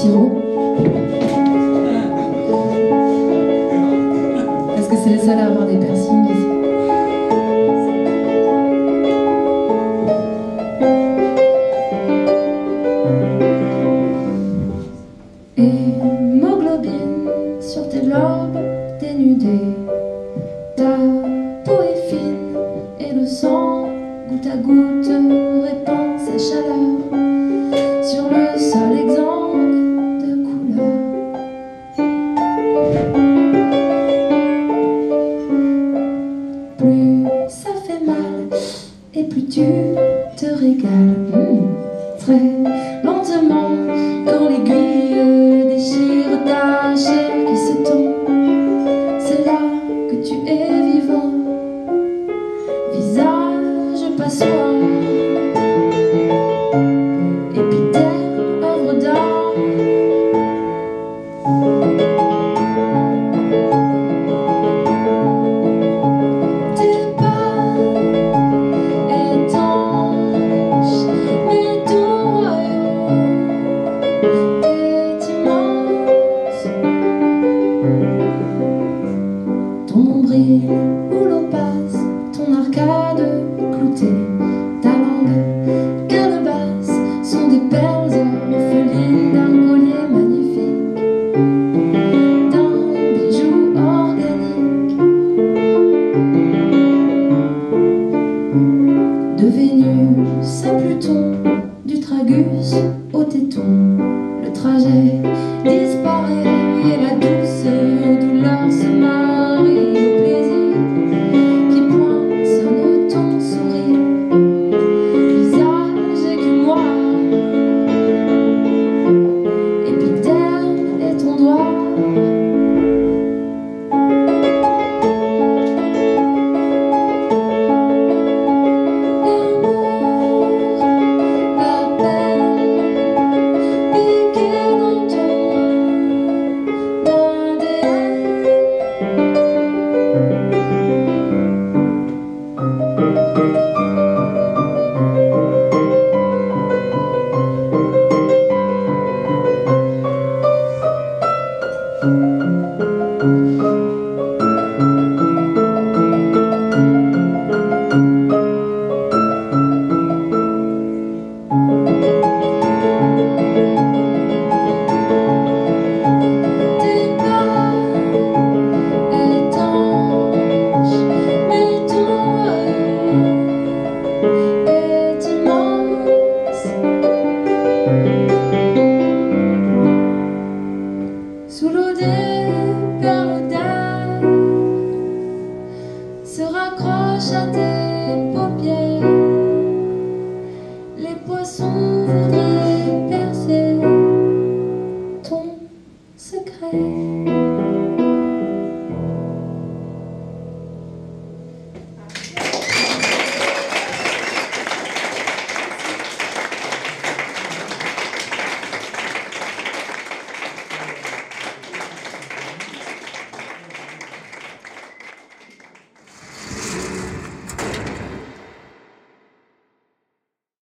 Siro. Parce que c'est les seuls à avoir des piercings ici. Hémoglobine sur tes lobes dénudées. Ta peau est fine et le sang, goutte à goutte, répand sa chaleur sur le régale. Mmh. Très où l'eau passe, ton arcade cloutée, ta longue calebasse sont des perles orphelines d'un collier magnifique, d'un bijou organique. De Vénus à Pluton, du Tragus au téton, le trajet disparaît. chater